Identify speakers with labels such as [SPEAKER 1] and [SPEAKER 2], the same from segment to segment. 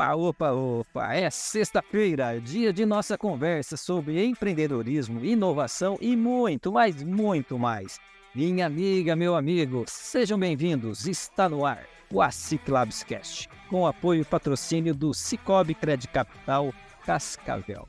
[SPEAKER 1] Opa, opa, opa! É sexta-feira, dia de nossa conversa sobre empreendedorismo, inovação e muito, mas muito mais. Minha amiga, meu amigo, sejam bem-vindos. Está no ar o ASIC com apoio e patrocínio do Cicobi Credit Capital Cascavel.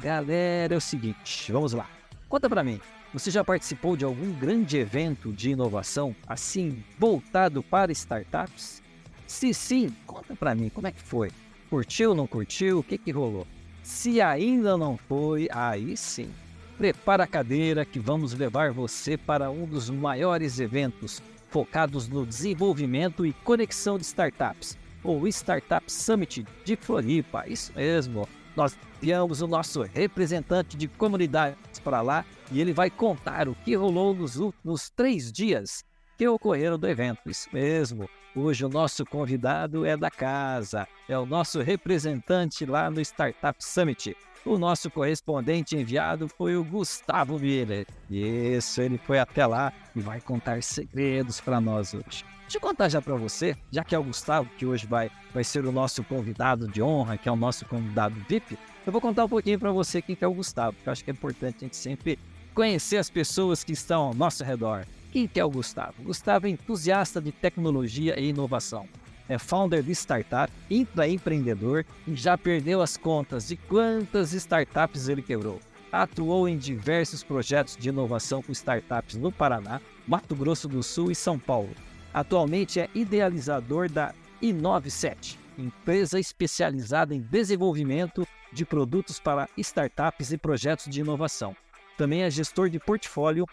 [SPEAKER 1] Galera, é o seguinte, vamos lá. Conta para mim, você já participou de algum grande evento de inovação, assim, voltado para startups? Se sim, conta para mim, como é que foi? Curtiu, não curtiu? O que que rolou? Se ainda não foi, aí sim. Prepara a cadeira que vamos levar você para um dos maiores eventos focados no desenvolvimento e conexão de startups, ou Startup Summit de Floripa. Isso mesmo. Nós enviamos o nosso representante de comunidades para lá e ele vai contar o que rolou nos últimos três dias que ocorreram do evento. Isso mesmo. Hoje o nosso convidado é da casa, é o nosso representante lá no Startup Summit. O nosso correspondente enviado foi o Gustavo Miller. Isso, ele foi até lá e vai contar segredos para nós hoje. Deixa eu contar já para você, já que é o Gustavo que hoje vai, vai ser o nosso convidado de honra, que é o nosso convidado VIP, eu vou contar um pouquinho para você quem que é o Gustavo, porque eu acho que é importante a gente sempre conhecer as pessoas que estão ao nosso redor. Quem que é o Gustavo? Gustavo é entusiasta de tecnologia e inovação é founder de startup, intraempreendedor e já perdeu as contas de quantas startups ele quebrou. Atuou em diversos projetos de inovação com startups no Paraná, Mato Grosso do Sul e São Paulo. Atualmente é idealizador da Inove7, empresa especializada em desenvolvimento de produtos para startups e projetos de inovação. Também é gestor de portfólio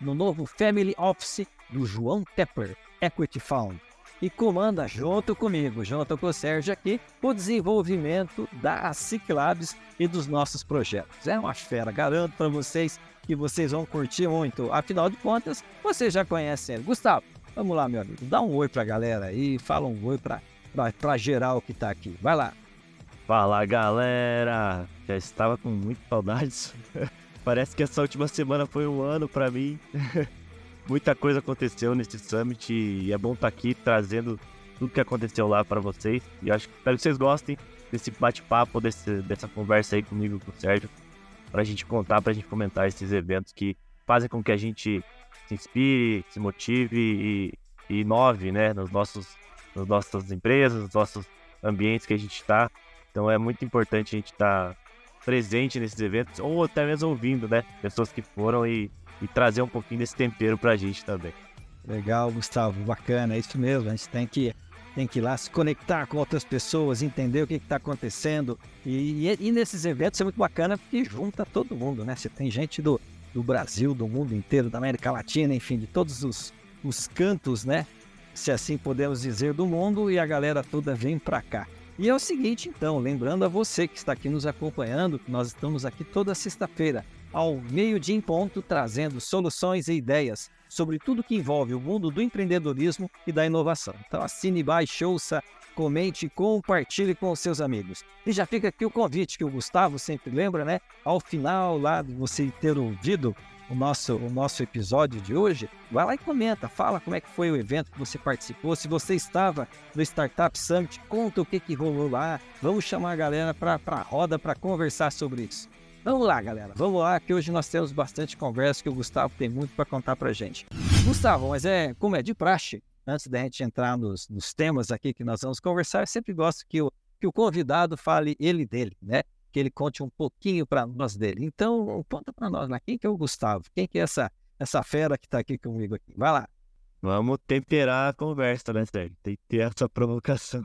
[SPEAKER 1] no novo Family Office do João Tepper, Equity Fund e comanda junto comigo, junto com o Sérgio aqui, o desenvolvimento da Ciclabs e dos nossos projetos. É uma fera, garanto para vocês que vocês vão curtir muito. Afinal de contas, vocês já conhecem ele. Gustavo, vamos lá, meu amigo, dá um oi para a galera aí, fala um oi para geral que está aqui. Vai lá.
[SPEAKER 2] Fala, galera! Já estava com muitas saudades. Parece que essa última semana foi um ano para mim. Muita coisa aconteceu nesse summit e é bom estar tá aqui trazendo tudo que aconteceu lá para vocês. E acho espero que vocês gostem desse bate-papo, dessa conversa aí comigo com o Sérgio, para a gente contar, para a gente comentar esses eventos que fazem com que a gente se inspire, se motive e, e inove, né, nos nossos, nas nossas empresas, nos nossos ambientes que a gente está. Então é muito importante a gente estar tá presente nesses eventos ou até mesmo ouvindo, né, pessoas que foram e e trazer um pouquinho desse tempero pra gente também.
[SPEAKER 1] Legal, Gustavo, bacana, é isso mesmo. A gente tem que, tem que ir lá se conectar com outras pessoas, entender o que está acontecendo. E, e, e, nesses eventos é muito bacana porque junta todo mundo, né? Você tem gente do, do Brasil, do mundo inteiro, da América Latina, enfim, de todos os, os cantos, né? Se assim podemos dizer, do mundo e a galera toda vem para cá. E é o seguinte, então, lembrando a você que está aqui nos acompanhando, que nós estamos aqui toda sexta-feira ao meio-dia em ponto, trazendo soluções e ideias sobre tudo que envolve o mundo do empreendedorismo e da inovação. Então assine, baixe, ouça, comente compartilhe com os seus amigos. E já fica aqui o convite que o Gustavo sempre lembra, né? Ao final lá de você ter ouvido o nosso, o nosso episódio de hoje, vai lá e comenta, fala como é que foi o evento que você participou, se você estava no Startup Summit, conta o que, que rolou lá, vamos chamar a galera para a roda para conversar sobre isso. Vamos lá, galera. Vamos lá, que hoje nós temos bastante conversa que o Gustavo tem muito para contar para gente. Gustavo, mas é como é de praxe, antes da gente entrar nos, nos, temas aqui que nós vamos conversar, eu sempre gosto que o, que o convidado fale ele dele, né? Que ele conte um pouquinho para nós dele. Então, conta para nós lá, quem que é o Gustavo? Quem que é essa, essa fera que está aqui comigo aqui? Vai lá.
[SPEAKER 2] Vamos temperar a conversa, né, Sérgio? Tem que ter essa provocação.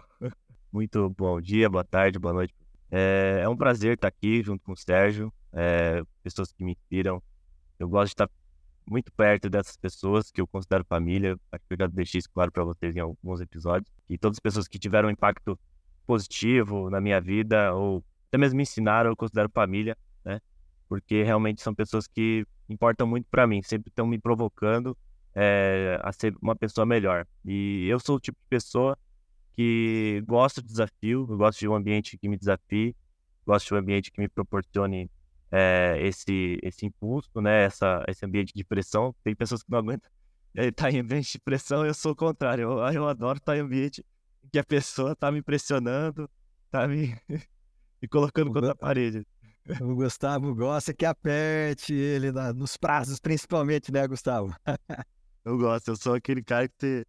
[SPEAKER 2] Muito bom dia, boa tarde, boa noite é, é um prazer estar aqui junto com o Sérgio, é, pessoas que me inspiram. Eu gosto de estar muito perto dessas pessoas que eu considero família. Acho que eu já deixei isso claro para vocês em alguns episódios. E todas as pessoas que tiveram um impacto positivo na minha vida ou até mesmo me ensinaram, eu considero família, né? porque realmente são pessoas que importam muito para mim, sempre estão me provocando é, a ser uma pessoa melhor. E eu sou o tipo de pessoa que gosta de desafio, gosto de um ambiente que me desafie, gosto de um ambiente que me proporcione é, esse, esse impulso, né? Essa, esse ambiente de pressão. Tem pessoas que não aguentam estar tá em ambiente de pressão, eu sou o contrário. Eu, eu adoro estar em ambiente que a pessoa está me pressionando, está me, me colocando contra a parede.
[SPEAKER 1] O Gustavo gosta que aperte ele na, nos prazos, principalmente, né, Gustavo?
[SPEAKER 2] eu gosto, eu sou aquele cara que te,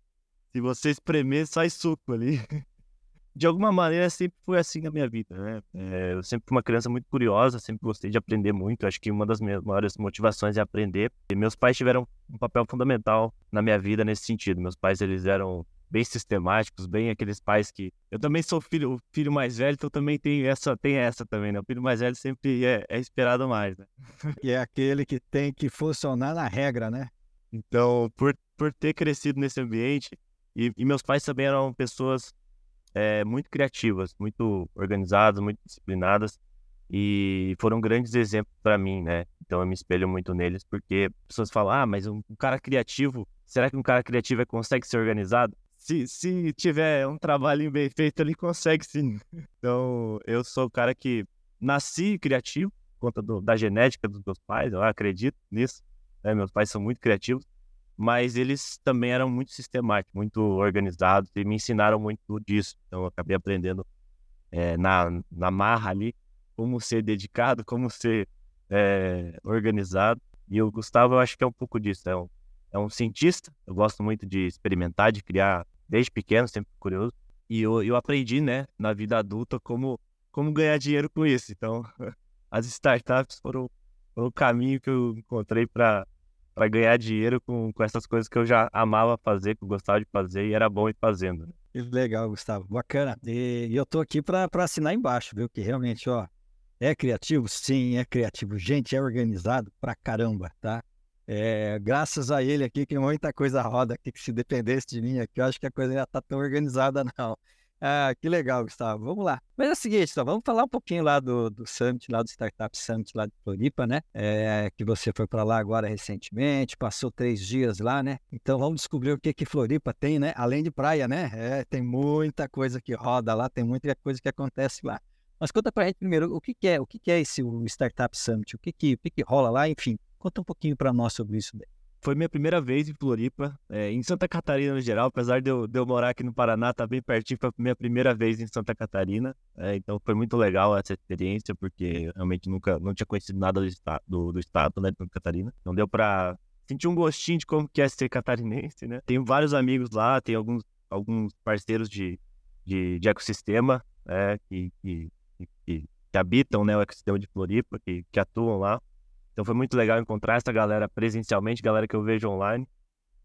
[SPEAKER 2] se você espremer, sai suco ali. De alguma maneira, sempre foi assim na minha vida, né? É, eu sempre fui uma criança muito curiosa, sempre gostei de aprender muito. Acho que uma das minhas maiores motivações é aprender. E meus pais tiveram um papel fundamental na minha vida nesse sentido. Meus pais, eles eram bem sistemáticos, bem aqueles pais que eu também sou filho, o filho mais velho, então também tem essa, tem essa também, né? O filho mais velho sempre é, é esperado mais, né?
[SPEAKER 1] E é aquele que tem que funcionar na regra, né?
[SPEAKER 2] Então, por, por ter crescido nesse ambiente, e, e meus pais também eram pessoas é, muito criativas, muito organizadas, muito disciplinadas, e foram grandes exemplos para mim, né? Então eu me espelho muito neles, porque pessoas falam, ah, mas um, um cara criativo, será que um cara criativo é, consegue ser organizado? Se, se tiver um trabalhinho bem feito, ele consegue sim. Então, eu sou o cara que nasci criativo, por conta do, da genética dos meus pais, eu acredito nisso. Né? Meus pais são muito criativos, mas eles também eram muito sistemáticos, muito organizados e me ensinaram muito disso. Então, eu acabei aprendendo é, na, na marra ali como ser dedicado, como ser é, organizado. E o Gustavo, eu acho que é um pouco disso. É um, é um cientista, eu gosto muito de experimentar, de criar desde pequeno, sempre curioso. E eu, eu aprendi, né, na vida adulta, como, como ganhar dinheiro com isso. Então, as startups foram, foram o caminho que eu encontrei para para ganhar dinheiro com, com essas coisas que eu já amava fazer, que eu gostava de fazer e era bom ir fazendo. Né.
[SPEAKER 1] Legal, Gustavo. Bacana. E eu tô aqui para assinar embaixo, viu? Que realmente, ó, é criativo? Sim, é criativo. Gente, é organizado pra caramba, tá? É, graças a ele aqui, que muita coisa roda aqui, que se dependesse de mim aqui, eu acho que a coisa já tá tão organizada, não. Ah, que legal, Gustavo. Vamos lá. Mas é o seguinte, vamos falar um pouquinho lá do, do Summit, lá do Startup Summit lá de Floripa, né? É, que você foi para lá agora recentemente, passou três dias lá, né? Então vamos descobrir o que que Floripa tem, né? Além de praia, né? É, tem muita coisa que roda lá, tem muita coisa que acontece lá. Mas conta para a gente primeiro o que, que é, o que, que é esse Startup Summit, o que que, o que, que rola lá, enfim, Conta um pouquinho para nós sobre isso daí.
[SPEAKER 2] Foi minha primeira vez em Floripa, é, em Santa Catarina no geral, apesar de eu, de eu, morar aqui no Paraná, tá bem pertinho, foi minha primeira vez em Santa Catarina, é, então foi muito legal essa experiência, porque realmente nunca, não tinha conhecido nada do, do, do estado, né, de Santa Catarina, então deu para sentir um gostinho de como que é ser catarinense, né. Tenho vários amigos lá, tem alguns, alguns parceiros de, de, de ecossistema, é, que, que, que, que, habitam, né, o ecossistema de Floripa, que, que atuam lá, então foi muito legal encontrar essa galera presencialmente, galera que eu vejo online.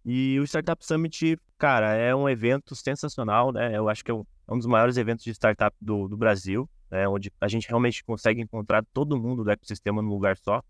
[SPEAKER 2] E o Startup Summit, cara, é um evento sensacional, né? Eu acho que é um, é um dos maiores eventos de startup do, do Brasil, né? onde a gente realmente consegue encontrar todo mundo do ecossistema num lugar só,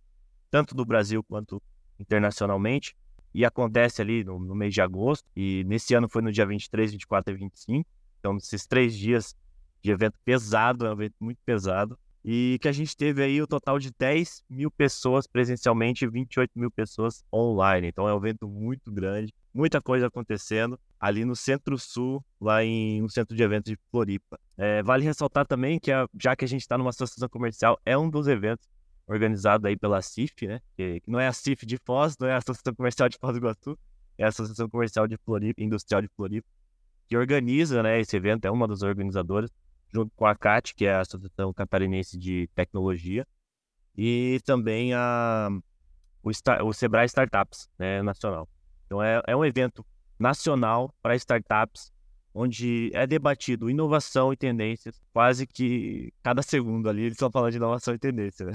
[SPEAKER 2] tanto do Brasil quanto internacionalmente. E acontece ali no, no mês de agosto, e nesse ano foi no dia 23, 24 e 25. Então, esses três dias de evento pesado, é um evento muito pesado e que a gente teve aí o total de 10 mil pessoas presencialmente e 28 mil pessoas online. Então é um evento muito grande, muita coisa acontecendo ali no Centro-Sul, lá em, no Centro de Eventos de Floripa. É, vale ressaltar também que, a, já que a gente está numa associação comercial, é um dos eventos organizado aí pela CIF, né? Que, não é a CIF de Foz, não é a Associação Comercial de Foz do Iguaçu, é a Associação Comercial de Floripa, Industrial de Floripa, que organiza né, esse evento, é uma das organizadoras junto com a CAT, que é a Associação Catarinense de Tecnologia, e também a, o, o Sebrae Startups né, Nacional. Então, é, é um evento nacional para startups, onde é debatido inovação e tendências, quase que cada segundo ali eles estão falando de inovação e tendência, né?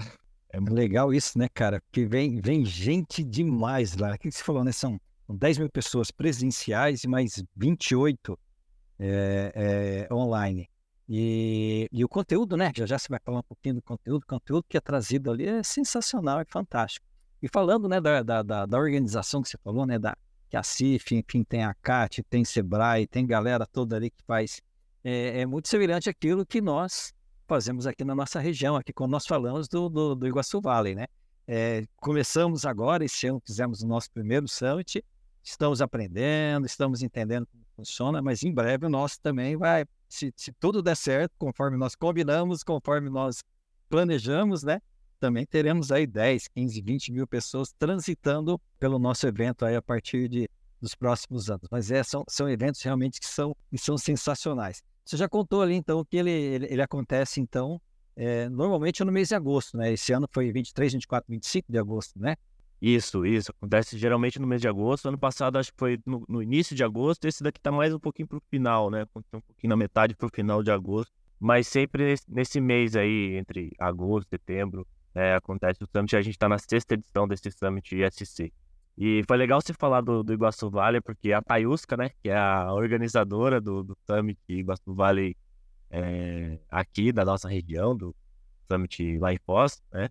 [SPEAKER 1] É legal isso, né, cara? Porque vem, vem gente demais lá. O que você falou, né? São 10 mil pessoas presenciais e mais 28 é, é, online. E, e o conteúdo, né? Já já você vai falar um pouquinho do conteúdo. O conteúdo que é trazido ali é sensacional, é fantástico. E falando, né, da, da, da, organização que você falou, né, da, que a CIF, enfim, tem a CAT, tem Sebrae, tem galera toda ali que faz. É, é muito semelhante àquilo que nós fazemos aqui na nossa região, aqui quando nós falamos do, do, do Iguaçu Valley, né? É, começamos agora, esse ano fizemos o nosso primeiro summit, estamos aprendendo, estamos entendendo como funciona, mas em breve o nosso também vai, se, se tudo der certo, conforme nós combinamos, conforme nós planejamos, né? Também teremos aí 10, 15, 20 mil pessoas transitando pelo nosso evento aí a partir de, dos próximos anos. Mas é, são, são eventos realmente que são, que são sensacionais. Você já contou ali, então, que ele, ele, ele acontece, então, é, normalmente no mês de agosto, né? Esse ano foi 23, 24, 25 de agosto, né?
[SPEAKER 2] Isso, isso. Acontece geralmente no mês de agosto. Ano passado acho que foi no, no início de agosto. Esse daqui tá mais um pouquinho pro final, né? Um pouquinho na metade pro final de agosto. Mas sempre nesse mês aí, entre agosto setembro, é, acontece o Summit. A gente está na sexta edição desse Summit ISC. E foi legal você falar do, do Iguaçu Valley, porque a Tayusca, né, que é a organizadora do, do Summit Iguaçu Valley é, aqui da nossa região, do Summit lá em Foz, né,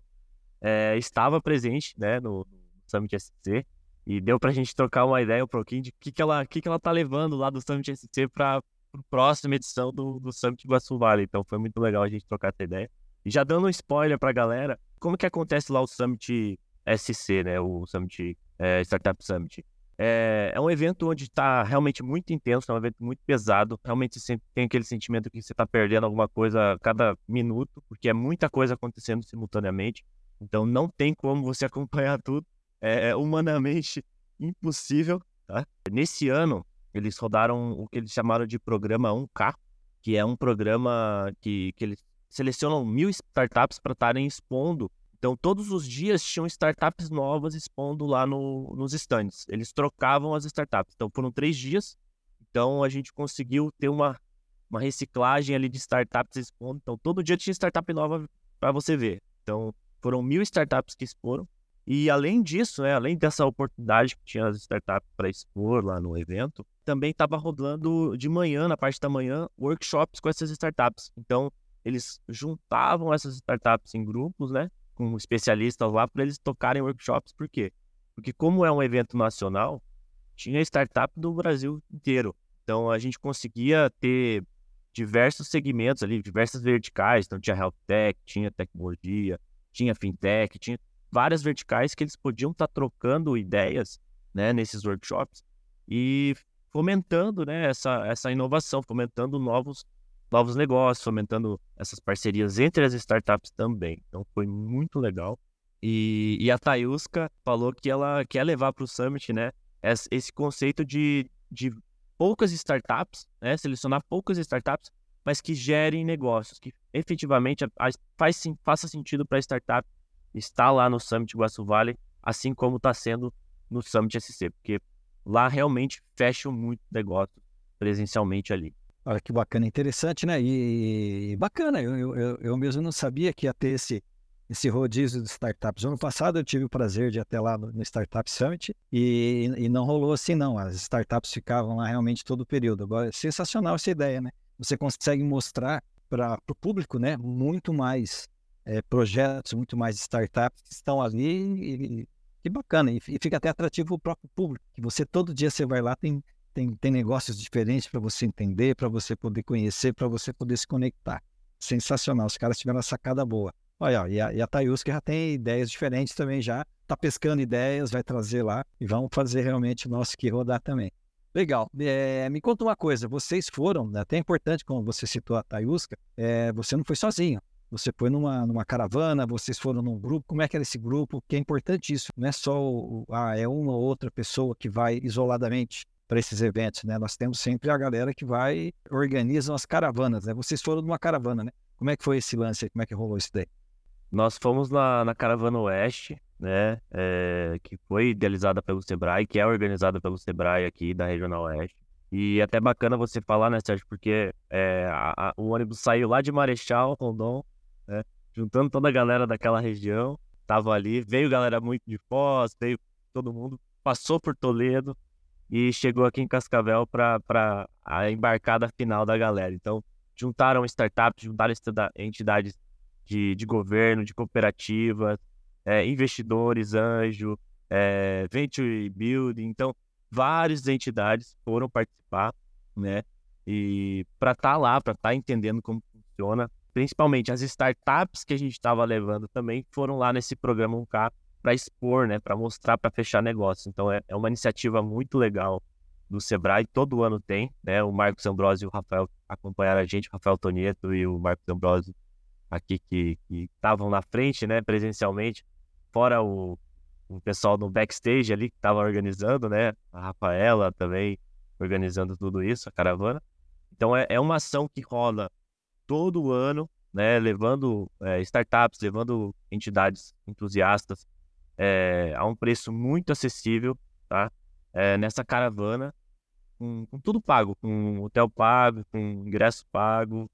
[SPEAKER 2] é, estava presente né, no Summit SC e deu para a gente trocar uma ideia um pouquinho de o que, que, ela, que, que ela tá levando lá do Summit SC para a próxima edição do, do Summit Iguaçu Valley. Então foi muito legal a gente trocar essa ideia. E já dando um spoiler para a galera, como que acontece lá o Summit SC, né, o Summit é, Startup Summit. É, é, um evento onde está realmente muito intenso, é um evento muito pesado. Realmente você tem aquele sentimento que você está perdendo alguma coisa a cada minuto, porque é muita coisa acontecendo simultaneamente. Então não tem como você acompanhar tudo. É, é humanamente impossível. Tá? Nesse ano, eles rodaram o que eles chamaram de programa 1K, que é um programa que, que eles selecionam mil startups para estarem expondo então, todos os dias tinham startups novas expondo lá no, nos stands. Eles trocavam as startups. Então, foram três dias. Então, a gente conseguiu ter uma, uma reciclagem ali de startups expondo. Então, todo dia tinha startup nova para você ver. Então, foram mil startups que exporam. E além disso, né, além dessa oportunidade que tinha as startups para expor lá no evento, também estava rodando de manhã, na parte da manhã, workshops com essas startups. Então, eles juntavam essas startups em grupos, né? com especialistas lá para eles tocarem workshops. Por quê? Porque como é um evento nacional, tinha startup do Brasil inteiro. Então a gente conseguia ter diversos segmentos ali, diversas verticais. Então tinha health tech, tinha tecnologia, tinha fintech, tinha várias verticais que eles podiam estar tá trocando ideias, né, nesses workshops e fomentando, né, essa, essa inovação, fomentando novos novos negócios, fomentando essas parcerias entre as startups também. Então foi muito legal. E, e a Tayuska falou que ela quer levar para o Summit, né, esse conceito de, de poucas startups, né, selecionar poucas startups, mas que gerem negócios, que efetivamente faz, faça sentido para a startup estar lá no Summit Guaçu Valley, assim como está sendo no Summit SC, porque lá realmente fecham muito negócio presencialmente ali.
[SPEAKER 1] Olha que bacana, interessante, né? E, e bacana, eu, eu, eu, mesmo não sabia que ia ter esse, esse rodízio de startups. Ano passado eu tive o prazer de ir até lá no, no Startup Summit e, e, não rolou assim, não. As startups ficavam lá realmente todo o período. Agora, é sensacional essa ideia, né? Você consegue mostrar para o público, né, muito mais é, projetos, muito mais startups que estão ali e, que bacana. E, e fica até atrativo o próprio público, que você todo dia você vai lá, tem tem, tem negócios diferentes para você entender, para você poder conhecer, para você poder se conectar. Sensacional, os caras tiveram uma sacada boa. Olha, e a, e a Tayuska já tem ideias diferentes também já, tá pescando ideias, vai trazer lá e vamos fazer realmente o nosso que rodar também. Legal. É, me conta uma coisa, vocês foram, né, até importante como você citou a Tayuska, é, você não foi sozinho. Você foi numa, numa caravana, vocês foram num grupo, como é que era esse grupo? Que é importante isso, não é só o, ah, é uma ou outra pessoa que vai isoladamente para esses eventos, né? Nós temos sempre a galera que vai organizam as caravanas, né? Vocês foram numa caravana, né? Como é que foi esse lance? Como é que rolou isso daí?
[SPEAKER 2] Nós fomos na, na caravana Oeste, né? É, que foi idealizada pelo Sebrae, que é organizada pelo Sebrae aqui da Regional Oeste. E é até bacana você falar, né, Sérgio? Porque é, a, a, o ônibus saiu lá de Marechal, Rondon, né? Juntando toda a galera daquela região, tava ali, veio galera muito de Foz, veio todo mundo, passou por Toledo, e chegou aqui em Cascavel para a embarcada final da galera. Então, juntaram startups, juntaram entidades de, de governo, de cooperativas, é, investidores, anjo, é, venture building. Então, várias entidades foram participar, né? E para estar tá lá, para estar tá entendendo como funciona. Principalmente as startups que a gente estava levando também foram lá nesse programa 1K para expor, né, para mostrar, para fechar negócio. Então é, é, uma iniciativa muito legal do Sebrae, todo ano tem, né? O Marcos Ambrosio e o Rafael acompanharam a gente, o Rafael Tonieto e o Marcos Ambrosio aqui que estavam na frente, né, presencialmente, fora o, o pessoal no backstage ali que estava organizando, né? A Rafaela também organizando tudo isso, a caravana. Então é, é uma ação que rola todo ano, né? Levando é, startups, levando entidades entusiastas é, a um preço muito acessível, tá? É, nessa caravana, com, com, tudo pago, com hotel pago, com ingresso pago,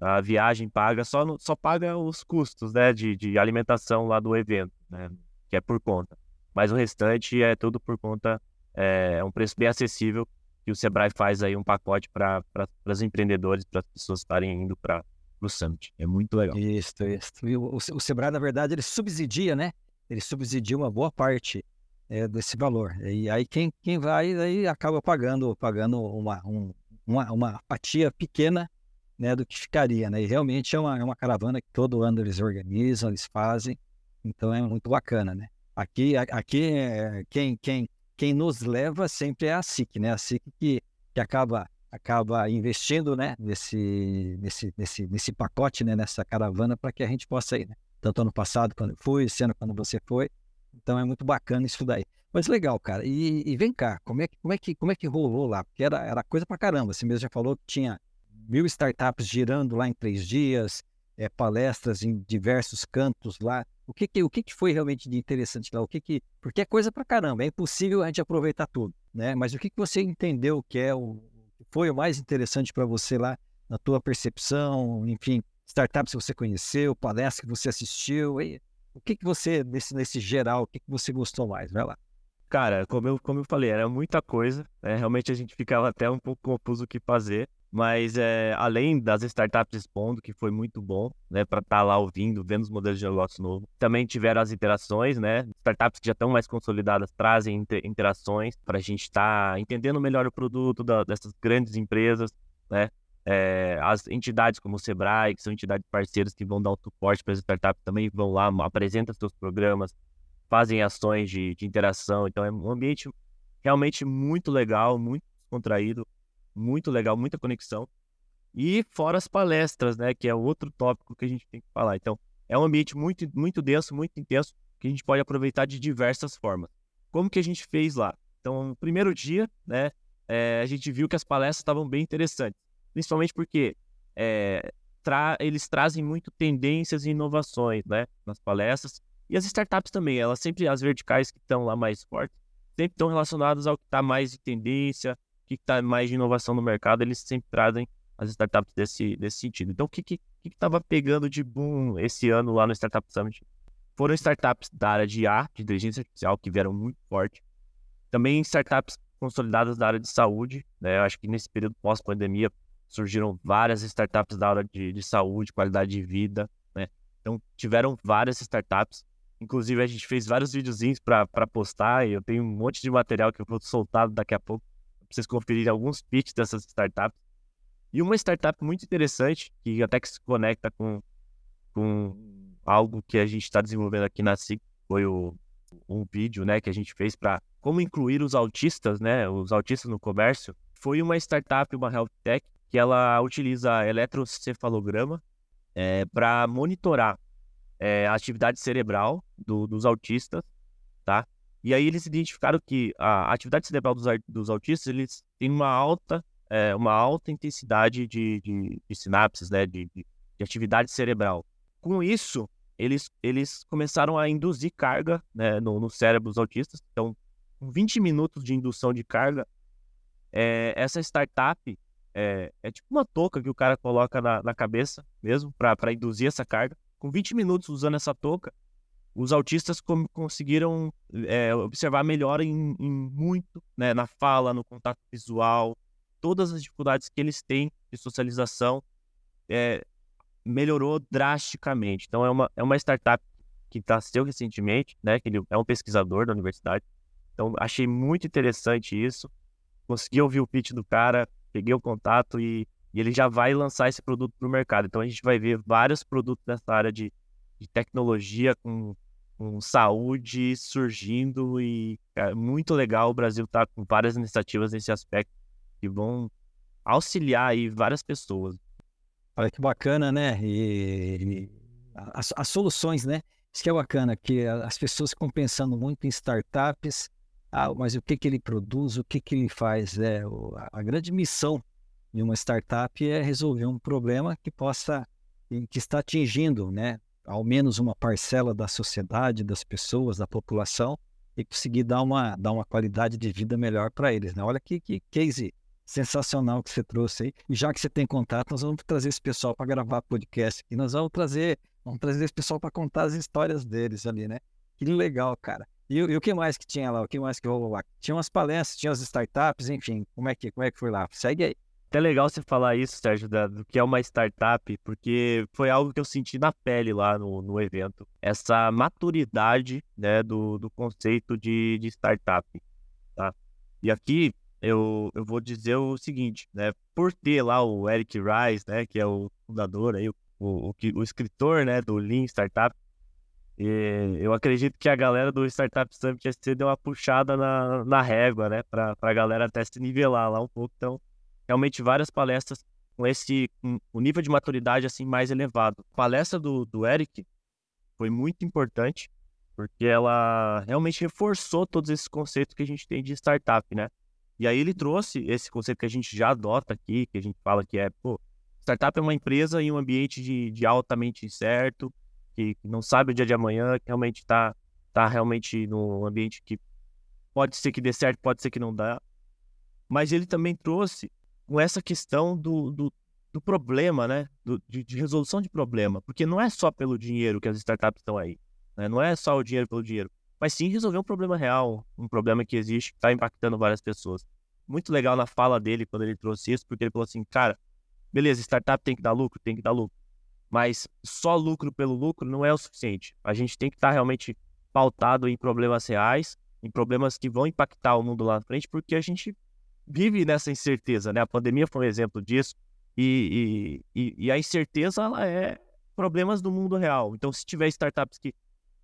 [SPEAKER 2] a viagem paga, só, no, só paga os custos, né, de, de alimentação lá do evento, né, que é por conta. Mas o restante é tudo por conta, é, é um preço bem acessível que o Sebrae faz aí um pacote para os empreendedores, para as pessoas estarem indo para o Summit. É muito legal.
[SPEAKER 1] Isso, isso. O, o Sebrae, na verdade, ele subsidia, né? ele subsidia uma boa parte é, desse valor. E aí quem, quem vai aí acaba pagando pagando uma, um, uma, uma fatia pequena né, do que ficaria. Né? E realmente é uma, é uma caravana que todo ano eles organizam, eles fazem, então é muito bacana. Né? Aqui, aqui é, quem, quem, quem nos leva sempre é a SIC, né? a SIC que, que acaba acaba investindo né, nesse, nesse, nesse, nesse pacote, né, nessa caravana, para que a gente possa ir. Né? tanto ano passado quando eu fui, esse ano quando você foi. Então é muito bacana isso daí. Mas legal, cara. E, e, vem cá, como é, que, como, é que, como é que rolou lá? Porque era, era coisa pra caramba. Você mesmo já falou que tinha mil startups girando lá em três dias, é, palestras em diversos cantos lá. O que, que, o que, que foi realmente de interessante lá? O que que, porque é coisa pra caramba, é impossível a gente aproveitar tudo, né? Mas o que, que você entendeu que é o foi o mais interessante para você lá na tua percepção, enfim, startups que você conheceu, palestras que você assistiu? E, o que, que você, nesse, nesse geral, o que, que você gostou mais? Vai lá.
[SPEAKER 2] Cara, como eu, como eu falei, era muita coisa. Né? Realmente a gente ficava até um pouco confuso o que fazer. Mas é, além das startups expondo, que foi muito bom, né, para estar tá lá ouvindo, vendo os modelos de negócio novo, também tiveram as interações, né? Startups que já estão mais consolidadas trazem interações para a gente estar tá entendendo melhor o produto da, dessas grandes empresas, né? É, as entidades como o Sebrae, que são entidades parceiras que vão dar um suporte para as startups, também vão lá, apresentam seus programas, fazem ações de, de, interação. Então é um ambiente realmente muito legal, muito contraído, muito legal, muita conexão. E fora as palestras, né, que é outro tópico que a gente tem que falar. Então é um ambiente muito, muito denso, muito intenso, que a gente pode aproveitar de diversas formas. Como que a gente fez lá? Então, no primeiro dia, né, é, a gente viu que as palestras estavam bem interessantes principalmente porque é, tra eles trazem muito tendências e inovações né, nas palestras. E as startups também, elas sempre, as verticais que estão lá mais fortes, sempre estão relacionadas ao que está mais de tendência, que está mais de inovação no mercado, eles sempre trazem as startups desse, desse sentido. Então, o que estava pegando de boom esse ano lá no Startup Summit? Foram startups da área de IA, de inteligência artificial, que vieram muito forte. Também startups consolidadas da área de saúde. Né? Eu acho que nesse período pós-pandemia surgiram várias startups da área de, de saúde, qualidade de vida, né? Então, tiveram várias startups. Inclusive, a gente fez vários videozinhos para postar e eu tenho um monte de material que eu vou soltar daqui a pouco vocês conferirem alguns pitches dessas startups. E uma startup muito interessante, que até que se conecta com, com algo que a gente está desenvolvendo aqui na SIC, foi o, um vídeo né, que a gente fez para como incluir os autistas, né, os autistas no comércio. Foi uma startup, uma health tech, que ela utiliza eletrocefalograma é, para monitorar é, a atividade cerebral do, dos autistas, tá? E aí eles identificaram que a atividade cerebral dos, dos autistas eles têm uma alta, é, uma alta intensidade de, de, de sinapses, né? De, de, de, atividade cerebral. Com isso, eles, eles começaram a induzir carga né, no, no cérebro dos autistas. Então, com 20 minutos de indução de carga, é, essa startup é, é tipo uma touca que o cara coloca na, na cabeça mesmo, para induzir essa carga. Com 20 minutos usando essa touca, os autistas conseguiram é, observar melhor em, em muito, né, na fala, no contato visual, todas as dificuldades que eles têm de socialização é, melhorou drasticamente. Então é uma, é uma startup que nasceu recentemente, né, que ele é um pesquisador da universidade. Então achei muito interessante isso. Consegui ouvir o pitch do cara, peguei o contato e e ele já vai lançar esse produto para o mercado. Então a gente vai ver vários produtos nessa área de, de tecnologia com, com, saúde surgindo e é muito legal. O Brasil está com várias iniciativas nesse aspecto que vão auxiliar aí várias pessoas.
[SPEAKER 1] Olha que bacana, né? E, e as, as, soluções, né? Isso que é bacana, que as pessoas ficam pensando muito em startups, ah, mas o que, que ele produz, o que, que ele faz? É, a grande missão de uma startup é resolver um problema que possa, que está atingindo, né, ao menos uma parcela da sociedade, das pessoas, da população, e conseguir dar uma, dar uma qualidade de vida melhor para eles. Né? Olha que, que case sensacional que você trouxe aí. E já que você tem contato, nós vamos trazer esse pessoal para gravar podcast aqui. Nós vamos trazer, vamos trazer esse pessoal para contar as histórias deles ali, né? Que legal, cara. E, e, o que mais que tinha lá? O que mais que rolou lá? Tinha umas palestras, tinha as startups, enfim. Como é que, como é que foi lá? Segue aí.
[SPEAKER 2] Até legal você falar isso, Sérgio, da, do que é uma startup, porque foi algo que eu senti na pele lá no, no evento. Essa maturidade né, do, do conceito de, de startup. Tá? E aqui eu, eu vou dizer o seguinte, né? Por ter lá o Eric Rice, né, que é o fundador aí, o, o, o escritor né, do Lean Startup, e eu acredito que a galera do Startup Summit SC deu uma puxada na, na régua, né? Para a galera até se nivelar lá um pouco. Então, realmente várias palestras com esse com o nível de maturidade assim mais elevado. A palestra do, do Eric foi muito importante, porque ela realmente reforçou todos esses conceitos que a gente tem de startup, né? E aí ele trouxe esse conceito que a gente já adota aqui, que a gente fala que é, pô, startup é uma empresa em um ambiente de, de altamente incerto, que, não sabe o dia de amanhã, que realmente está tá realmente num ambiente que pode ser que dê certo, pode ser que não dá. Mas ele também trouxe com essa questão do, do, do problema, né? Do, de, de, resolução de problema. Porque não é só pelo dinheiro que as startups estão aí. Né? Não é só o dinheiro pelo dinheiro. Mas sim resolver um problema real, um problema que existe, que está impactando várias pessoas. Muito legal na fala dele quando ele trouxe isso, porque ele falou assim, cara, beleza, startup tem que dar lucro, tem que dar lucro. Mas só lucro pelo lucro não é o suficiente. A gente tem que estar realmente pautado em problemas reais, em problemas que vão impactar o mundo lá na frente, porque a gente vive nessa incerteza, né? A pandemia foi um exemplo disso. E, e, e, a incerteza ela é problemas do mundo real. Então, se tiver startups que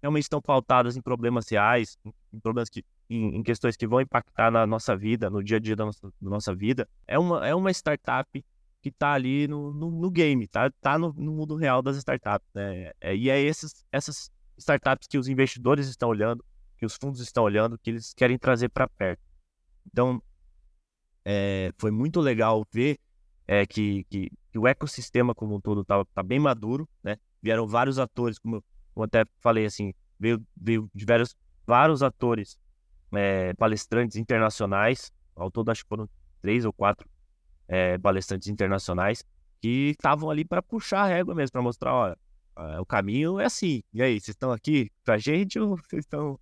[SPEAKER 2] realmente estão pautadas em problemas reais, em problemas que, em, em questões que vão impactar na nossa vida, no dia a dia da nossa, da nossa vida, é uma, é uma startup que está ali no, no, no, game, tá, tá no, no, mundo real das startups, né? É, e é esses, essas startups que os investidores estão olhando, que os fundos estão olhando, que eles querem trazer para perto. Então, é, foi muito legal ver é, que, que, que, o ecossistema como um todo está tá bem maduro, né? Vieram vários atores, como eu até falei assim, veio, veio diversos, vários atores é, palestrantes internacionais, ao todo acho que foram três ou quatro é, palestrantes internacionais que estavam ali para puxar a régua mesmo, para mostrar, olha, o caminho é assim. E aí, vocês estão aqui para a gente ou vocês estão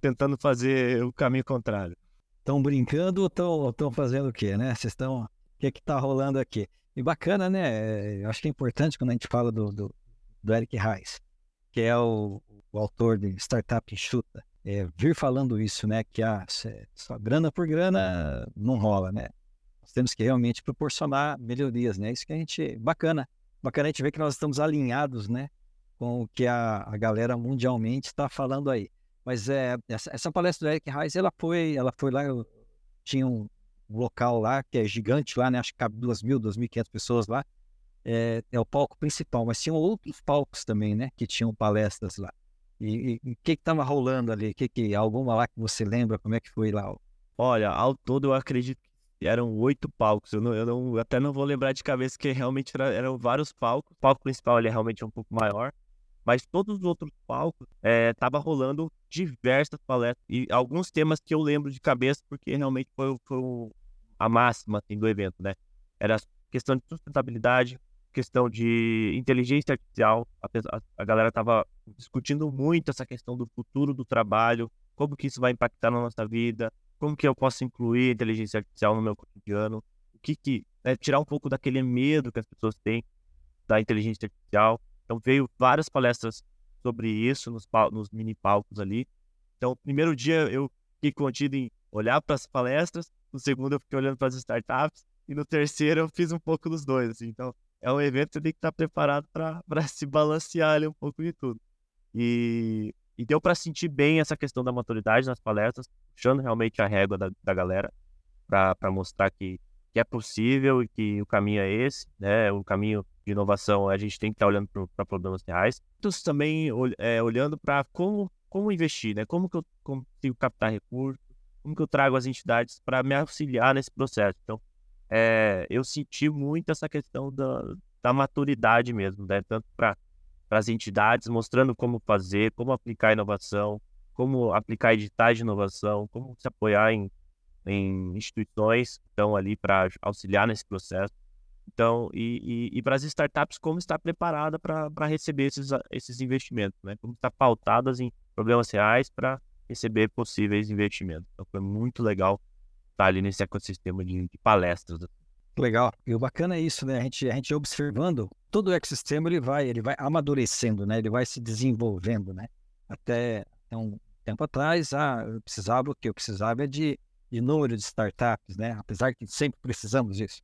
[SPEAKER 2] tentando fazer o caminho contrário?
[SPEAKER 1] Estão brincando ou estão fazendo o quê, né? Vocês estão... O que que tá rolando aqui? E bacana, né? Eu acho que é importante quando a gente fala do, do, do Eric Reis, que é o, o autor de Startup Enxuta, é, vir falando isso, né? Que ah, só grana por grana não rola, né? Nós temos que realmente proporcionar melhorias, né? Isso que a gente. Bacana. Bacana a gente ver que nós estamos alinhados, né? Com o que a, a galera mundialmente está falando aí. Mas é, essa, essa, palestra do Eric Reis, ela foi, ela foi lá, tinha um local lá que é gigante lá, né? Acho que cabe 2.000, 2.500 pessoas lá. É, é, o palco principal, mas tinham outros palcos também, né? Que tinham palestras lá. E o que estava rolando ali? Que, que, alguma lá que você lembra? Como é que foi lá?
[SPEAKER 2] Olha, ao todo eu acredito eram oito palcos. Eu, não, eu não, até não vou lembrar de cabeça que realmente era, eram vários palcos. O palco principal ele é realmente um pouco maior. Mas todos os outros palcos é, rolando diversas palestras. E alguns temas que eu lembro de cabeça, porque realmente foi, foi a máxima assim, do evento, né? Era questão de sustentabilidade, questão de inteligência artificial. A, a, galera estava discutindo muito essa questão do futuro do trabalho, como que isso vai impactar na nossa vida, como que eu posso incluir inteligência artificial no meu cotidiano, o que que né, tirar um pouco daquele medo que as pessoas têm da inteligência artificial. Então veio várias palestras sobre isso nos, nos mini palcos ali. Então, primeiro dia eu fiquei contido em olhar para as palestras, no segundo eu fiquei olhando para as startups, e no terceiro eu fiz um pouco dos dois, assim. Então, é um evento que tem que estar preparado para se balancear ali um pouco de tudo. E, e deu para sentir bem essa questão da maturidade nas palestras, puxando realmente a régua da, da galera para mostrar que, que é possível e que o caminho é esse, né? O caminho de inovação a gente tem que estar olhando para problemas reais. Também é, olhando para como, como investir, né? Como que eu consigo captar recursos, como que eu trago as entidades para me auxiliar nesse processo. Então, é, eu senti muito essa questão da, da maturidade mesmo, né? Tanto para as entidades, mostrando como fazer, como aplicar inovação, como aplicar editais de inovação, como se apoiar em, em instituições que estão ali para auxiliar nesse processo. Então, e, e, e para as startups, como estar preparada para receber esses, esses investimentos, né? Como estar pautadas em problemas reais para receber possíveis investimentos. Então, foi muito legal estar ali nesse ecossistema de, de palestras.
[SPEAKER 1] Legal. E o bacana é isso, né? A gente, a gente observando, todo o ecossistema ele vai, ele vai amadurecendo, né? Ele vai se desenvolvendo, né? Até, até um tempo atrás, ah, eu precisava o que eu precisava é de, de número de startups, né? Apesar que sempre precisamos disso.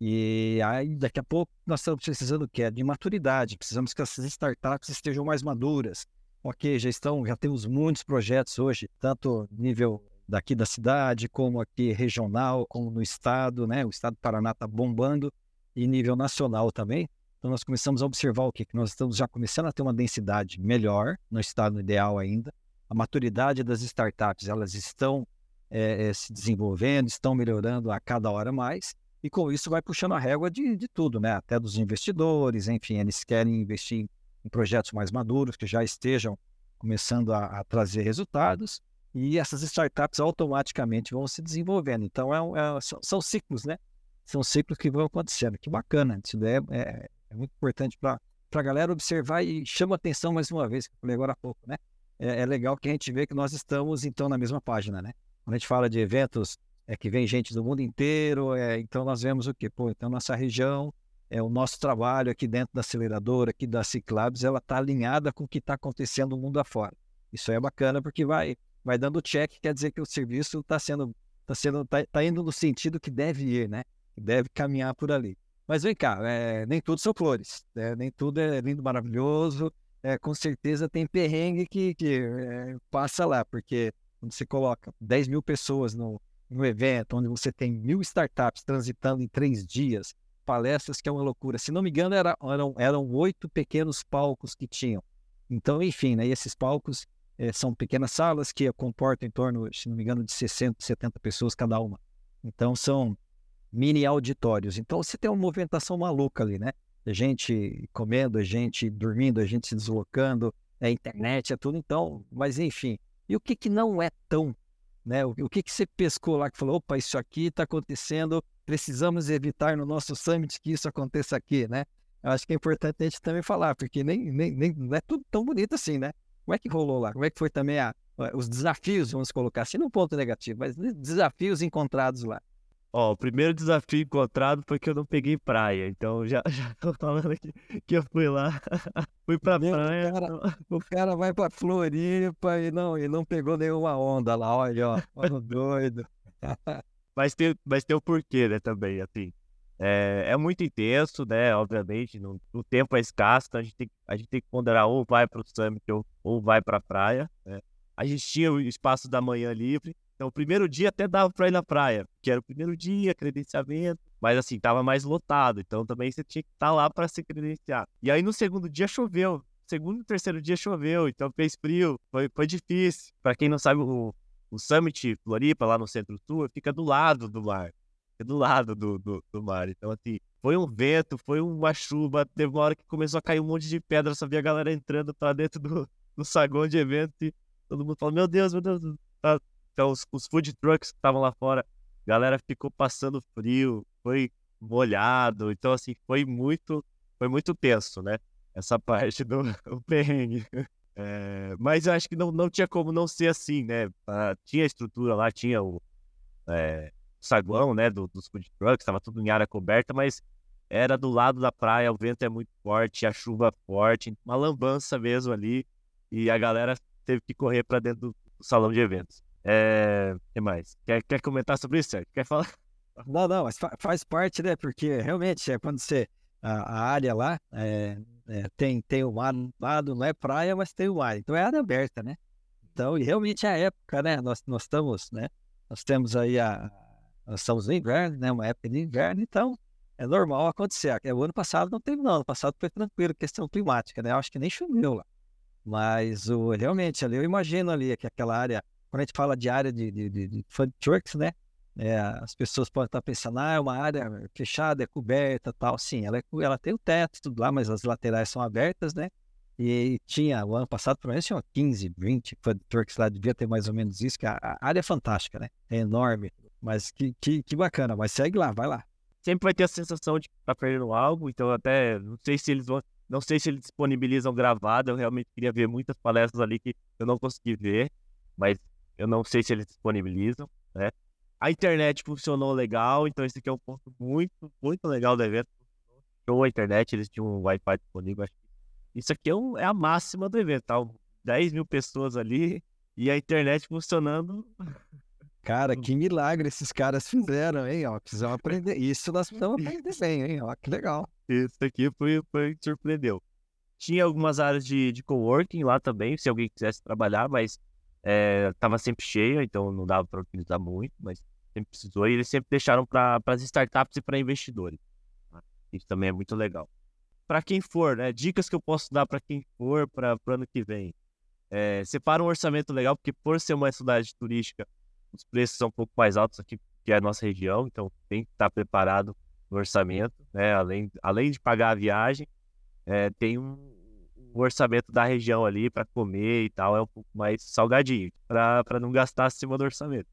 [SPEAKER 1] E aí, daqui a pouco, nós estamos precisando o quê? De maturidade. Precisamos que essas startups estejam mais maduras. Ok, já estão, já temos muitos projetos hoje, tanto nível daqui da cidade, como aqui regional, como no estado, né? O estado do Paraná está bombando e nível nacional também. Então nós começamos a observar o quê? Que nós estamos já começando a ter uma densidade melhor no estado ideal ainda. A maturidade das startups, elas estão é, é, se desenvolvendo, estão melhorando a cada hora mais. E com isso vai puxando a régua de, de tudo, né? Até dos investidores, enfim, eles querem investir em projetos mais maduros, que já estejam começando a, a trazer resultados e essas startups automaticamente vão se desenvolvendo. Então, é, é, são, são, ciclos, né? São ciclos que vão acontecendo. Que bacana. Isso é, é, é muito importante para a galera observar e chama atenção mais uma vez, que eu falei agora há pouco, né? É, é, legal que a gente vê que nós estamos, então, na mesma página, né? Quando a gente fala de eventos é que vem gente do mundo inteiro, é, então nós vemos o quê? Pô, então nossa região, é o nosso trabalho aqui dentro da aceleradora, aqui da Ciclabs, ela está alinhada com o que está acontecendo no mundo afora. Isso é bacana porque vai vai dando check, quer dizer que o serviço está sendo, tá sendo, tá, tá, indo no sentido que deve ir, né? Deve caminhar por ali. Mas vem cá, é, nem tudo são flores, né? nem tudo é lindo, maravilhoso. É, com certeza tem perrengue que, que é, passa lá, porque quando você coloca 10 mil pessoas no, no evento, onde você tem mil startups transitando em três dias, palestras que é uma loucura. Se não me engano, era, eram, eram oito pequenos palcos que tinham. Então, enfim, né, esses palcos é, são pequenas salas que comportam em torno, se não me engano, de 60, 70 pessoas cada uma. Então são mini auditórios. Então você tem uma movimentação maluca ali, né? A gente comendo, a gente dormindo, a gente se deslocando, é internet, é tudo. Então, mas enfim. E o que, que não é tão, né? O, o que, que você pescou lá que falou, opa, isso aqui está acontecendo, precisamos evitar no nosso summit que isso aconteça aqui, né? Eu acho que é importante a gente também falar, porque nem, nem, nem não é tudo tão bonito assim, né? Como é que rolou lá? Como é que foi também a, os desafios, vamos colocar assim, não ponto negativo, mas desafios encontrados lá?
[SPEAKER 2] Ó, o primeiro desafio encontrado foi que eu não peguei praia. Então já, já tô falando aqui que eu fui lá, fui pra Meu, praia.
[SPEAKER 1] O cara, o cara vai pra Floripa e não, e não pegou nenhuma onda lá, olha, ó, olha doido.
[SPEAKER 2] mas, tem, mas tem o porquê, né, também, assim. É, é muito intenso, né? Obviamente, no, o tempo é escasso, então a gente tem, a gente tem que ponderar ou vai para o summit ou, ou vai para a praia. Né? A gente tinha o espaço da manhã livre, então o primeiro dia até dava para ir na praia, que era o primeiro dia, credenciamento, mas assim, tava mais lotado, então também você tinha que estar tá lá para se credenciar. E aí no segundo dia choveu, segundo e terceiro dia choveu, então fez frio, foi, foi difícil. Para quem não sabe, o, o Summit Floripa, lá no Centro-Sul, fica do lado do mar do lado do, do, do, mar. Então, assim, foi um vento, foi uma chuva. Teve uma hora que começou a cair um monte de pedra. Só via a galera entrando pra dentro do, do saguão de evento e todo mundo falou: Meu Deus, meu Deus. Tá. Então, os, os food trucks que estavam lá fora, galera ficou passando frio, foi molhado. Então, assim, foi muito, foi muito tenso, né? Essa parte do perrengue. É, mas eu acho que não, não tinha como não ser assim, né? Ah, tinha estrutura lá, tinha o. É, saguão, né, do, dos food trucks, estava tudo em área coberta, mas era do lado da praia, o vento é muito forte, a chuva forte, uma lambança mesmo ali, e a galera teve que correr para dentro do, salão de eventos. É, que mais? Quer, quer comentar sobre isso, Sérgio? Quer falar?
[SPEAKER 1] Não, não, mas faz parte, né? Porque realmente é quando você. A, a área lá é, é, tem, tem o mar lado, não é praia, mas tem o mar. Então é área aberta, né? Então, e realmente é a época, né? Nós, nós estamos, né? Nós temos aí a. Nós estamos no inverno, né? Uma época de inverno, então é normal acontecer. O ano passado não teve, não. Ano passado foi tranquilo, questão climática, né? Acho que nem choveu lá. Mas o, realmente, ali eu imagino ali que aquela área, quando a gente fala de área de, de, de, de food trucks, né? É, as pessoas podem estar pensando, ah, é uma área fechada, é coberta tal. Sim, ela, é, ela tem o teto tudo lá, mas as laterais são abertas, né? E tinha, o ano passado, pelo menos, tinha 15, 20 food trucks lá, devia ter mais ou menos isso, que a, a área é fantástica, né? É enorme. Mas que, que, que bacana, mas segue lá, vai lá.
[SPEAKER 2] Sempre vai ter a sensação de que tá perdendo algo, então até não sei se eles vão. Não sei se eles disponibilizam gravado, eu realmente queria ver muitas palestras ali que eu não consegui ver, mas eu não sei se eles disponibilizam, né? A internet funcionou legal, então esse aqui é um ponto muito, muito legal do evento. Show a internet, eles tinham um Wi-Fi disponível. Isso aqui é, um, é, a máxima do evento, tá? 10 mil pessoas ali e a internet funcionando.
[SPEAKER 1] Cara, que milagre esses caras fizeram, hein? Ó, precisamos aprender. Isso nós precisamos aprender bem, hein? Ó, que legal.
[SPEAKER 2] Isso aqui foi, foi surpreendeu. Tinha algumas áreas de, de coworking lá também, se alguém quisesse trabalhar, mas é, tava sempre cheio, então não dava para utilizar muito, mas sempre precisou. E eles sempre deixaram para as startups e para investidores. Tá? Isso também é muito legal. Para quem for, né? Dicas que eu posso dar para quem for para o ano que vem. É, separa um orçamento legal, porque por ser uma cidade turística, os preços são um pouco mais altos aqui que é a nossa região, então tem que estar preparado no orçamento, né? Além, além de pagar a viagem, é, tem um, o orçamento da região ali para comer e tal é um pouco mais salgadinho, para não gastar acima do orçamento.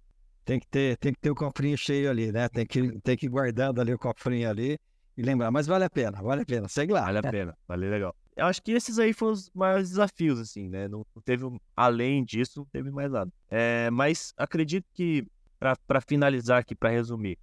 [SPEAKER 1] Tem que ter, tem que ter o cofrinho cheio ali, né? Tem que, tem que ir guardando ali o cofrinho ali e lembrar, mas vale a pena, vale a pena, segue lá.
[SPEAKER 2] Vale a pena, vale legal. Eu acho que esses aí foram os maiores desafios, assim, né? Não, teve, além disso, não teve mais nada. É, mas acredito que, para finalizar aqui, para resumir,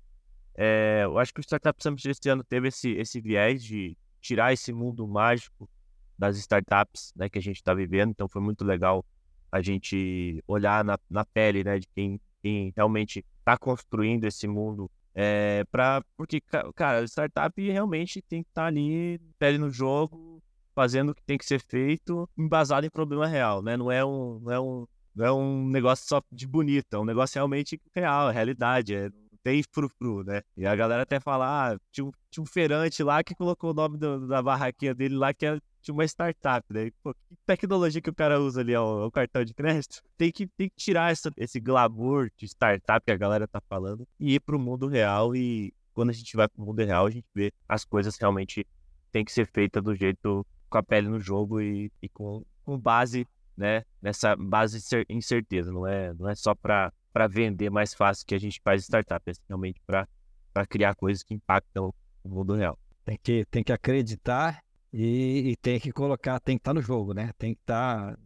[SPEAKER 2] é, eu acho que o Startup Summit desse ano teve esse, esse viés de tirar esse mundo mágico das startups né, que a gente está vivendo. Então foi muito legal a gente olhar na, na pele né, de quem, quem realmente está construindo esse mundo. É, pra, porque, cara, startup realmente tem que estar tá ali, pele no jogo, fazendo o que tem que ser feito, embasado em problema real, né? Não é um, não é um, não é um negócio só de bonito, é um negócio realmente real, é realidade, é, tem frufru, né? E a galera até fala, ah, tinha um, tinha um feirante lá que colocou o nome do, da barraquinha dele lá, que é de uma startup, né? Pô, que tecnologia que o cara usa ali, ó, o cartão de crédito? Tem que, tem que tirar essa, esse glamour de startup que a galera tá falando e ir pro mundo real. E quando a gente vai pro mundo real, a gente vê as coisas realmente tem que ser feitas do jeito com a pele no jogo e, e com, com base, né? Nessa base em certeza. Não é, não é só para para vender mais fácil que a gente faz startup, é realmente para criar coisas que impactam o mundo real.
[SPEAKER 1] Tem que, tem que acreditar e, e, tem que colocar, tem que estar tá no jogo, né? Tem que estar tá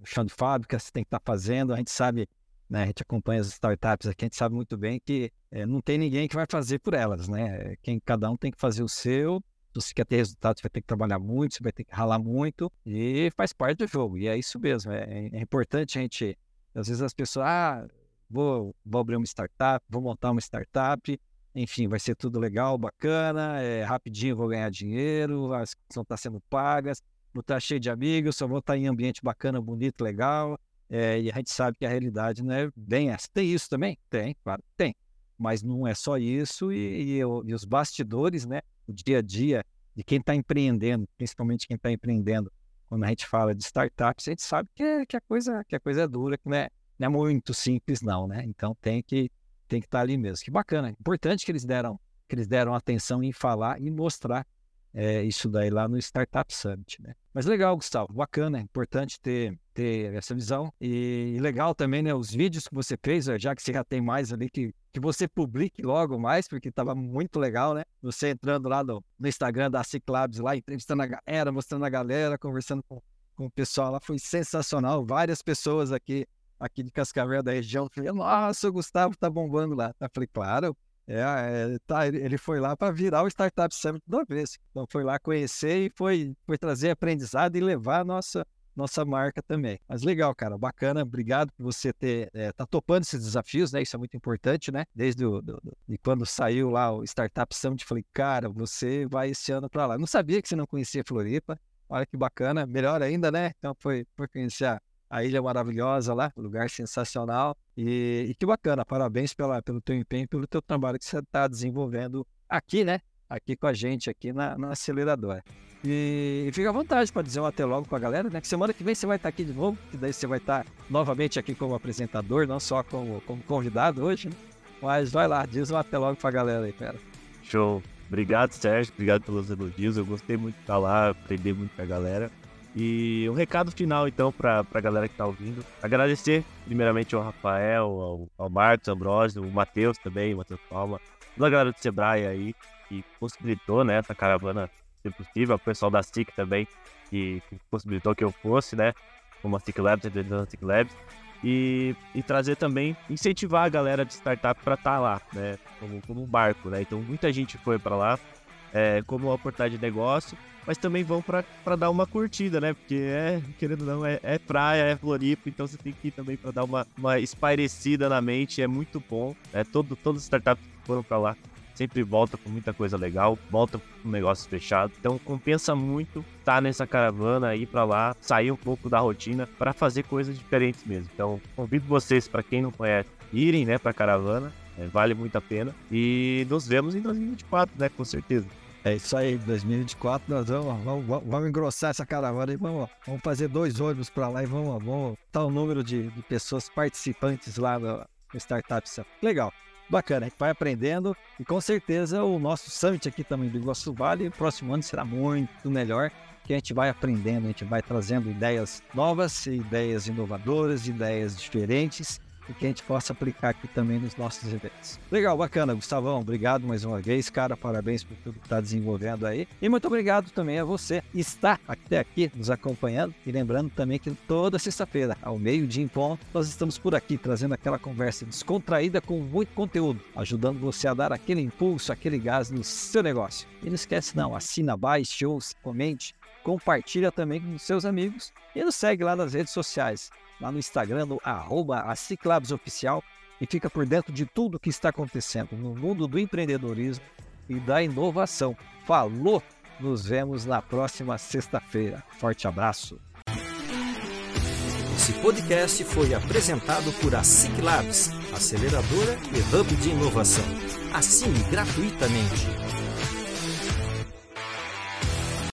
[SPEAKER 1] no chão de fábrica, tem que estar tá fazendo. A gente sabe, né? A gente acompanha as startups aqui, a gente sabe muito bem que é, não tem ninguém que vai fazer por elas, né? Quem, cada um tem que fazer o seu. Se você quer ter resultado, você vai ter que trabalhar muito, você vai ter que ralar muito e faz parte do jogo. E é isso mesmo. É, é importante a gente. Às vezes as pessoas, ah, vou, vou abrir uma startup, vou montar uma startup, enfim, vai ser tudo legal, bacana, é, rapidinho vou ganhar dinheiro, as coisas vão estar sendo pagas, vou estar cheio de amigos, só vou estar em ambiente bacana, bonito, legal. É, e a gente sabe que a realidade não é bem essa. Tem isso também? Tem, claro, tem. Mas não é só isso, e, e, e os bastidores, né? O dia a dia de quem está empreendendo, principalmente quem está empreendendo, quando a gente fala de startups, a gente sabe que, é, que, a, coisa, que a coisa é dura, que não é, não é muito simples, não, né? Então tem que tem que estar ali mesmo. Que bacana, importante que eles deram, que eles deram atenção em falar e mostrar é, isso daí lá no Startup Summit, né? Mas legal, Gustavo, bacana, é importante ter, ter essa visão e, e legal também, né, os vídeos que você fez, já que você já tem mais ali, que, que você publique logo mais, porque estava muito legal, né? Você entrando lá no, no Instagram da Ciclabs lá, entrevistando a galera, mostrando a galera, conversando com, com o pessoal lá, foi sensacional, várias pessoas aqui aqui de Cascavel, da região, falei, nossa, o Gustavo tá bombando lá. Eu falei, claro, é, é, tá, ele foi lá para virar o Startup Summit da vez. Então foi lá conhecer e foi, foi trazer aprendizado e levar a nossa, nossa marca também. Mas legal, cara, bacana. Obrigado por você ter é, tá topando esses desafios, né? Isso é muito importante, né? Desde o, do, do, de quando saiu lá o Startup Summit, falei, cara, você vai esse ano para lá. não sabia que você não conhecia Floripa. Olha que bacana, melhor ainda, né? Então foi, foi conhecer a, ilha maravilhosa lá, lugar sensacional. E, e que bacana, parabéns pela, pelo teu empenho, pelo teu trabalho que você está desenvolvendo aqui, né? Aqui com a gente, aqui na, na aceleradora. E, e fica à vontade para dizer um até logo para a galera, né? Que semana que vem você vai estar tá aqui de novo, que daí você vai estar tá novamente aqui como apresentador, não só como, como convidado hoje, né? Mas vai lá, diz um até logo para a galera aí, pera.
[SPEAKER 2] Show. Obrigado, Sérgio. Obrigado pelos elogios. Eu gostei muito de estar lá, aprender muito com a galera. E um recado final, então, para a galera que está ouvindo. Agradecer, primeiramente, ao Rafael, ao, ao Marcos Ambrosio, o Matheus também, o Matheus Palma, toda a galera do Sebrae aí, que possibilitou né, essa caravana ser possível, o pessoal da SIC também, que, que possibilitou que eu fosse, né, como a SIC Labs, a SIC Labs e, e trazer também, incentivar a galera de startup para estar tá lá, né? Como, como um barco, né? Então muita gente foi para lá é, como oportunidade de negócio, mas também vão para dar uma curtida, né? Porque é, querendo ou não, é, é praia, é Floripa, então você tem que ir também para dar uma, uma espairecida na mente, é muito bom. Né? Todo, todos os startups foram para lá sempre volta com muita coisa legal, volta com negócios fechados. Então compensa muito estar tá nessa caravana, ir para lá, sair um pouco da rotina para fazer coisas diferentes mesmo. Então convido vocês, para quem não conhece, irem né, para caravana, é, vale muito a pena. E nos vemos em 2024, né, com certeza.
[SPEAKER 1] É isso aí, 2024 nós vamos, vamos, vamos engrossar essa caravana e vamos, vamos fazer dois ônibus para lá e vamos, vamos tal número de, de pessoas participantes lá no Startup Legal. Bacana, a gente vai aprendendo e com certeza o nosso summit aqui também do Iguaçu Vale, próximo ano será muito melhor, que a gente vai aprendendo, a gente vai trazendo ideias novas, ideias inovadoras, ideias diferentes e que a gente possa aplicar aqui também nos nossos eventos. Legal, bacana, Gustavão. Obrigado mais uma vez, cara. Parabéns por tudo que está desenvolvendo aí. E muito obrigado também a você que está até aqui nos acompanhando. E lembrando também que toda sexta-feira, ao meio-dia em ponto, nós estamos por aqui trazendo aquela conversa descontraída com muito conteúdo, ajudando você a dar aquele impulso, aquele gás no seu negócio. E não esquece não, assina, baixe, ouça, comente, compartilha também com seus amigos e nos segue lá nas redes sociais lá no Instagram, no arroba Oficial, e fica por dentro de tudo que está acontecendo no mundo do empreendedorismo e da inovação. Falou! Nos vemos na próxima sexta-feira. Forte abraço!
[SPEAKER 3] Esse podcast foi apresentado por a Labs, aceleradora e hub de inovação. Assine gratuitamente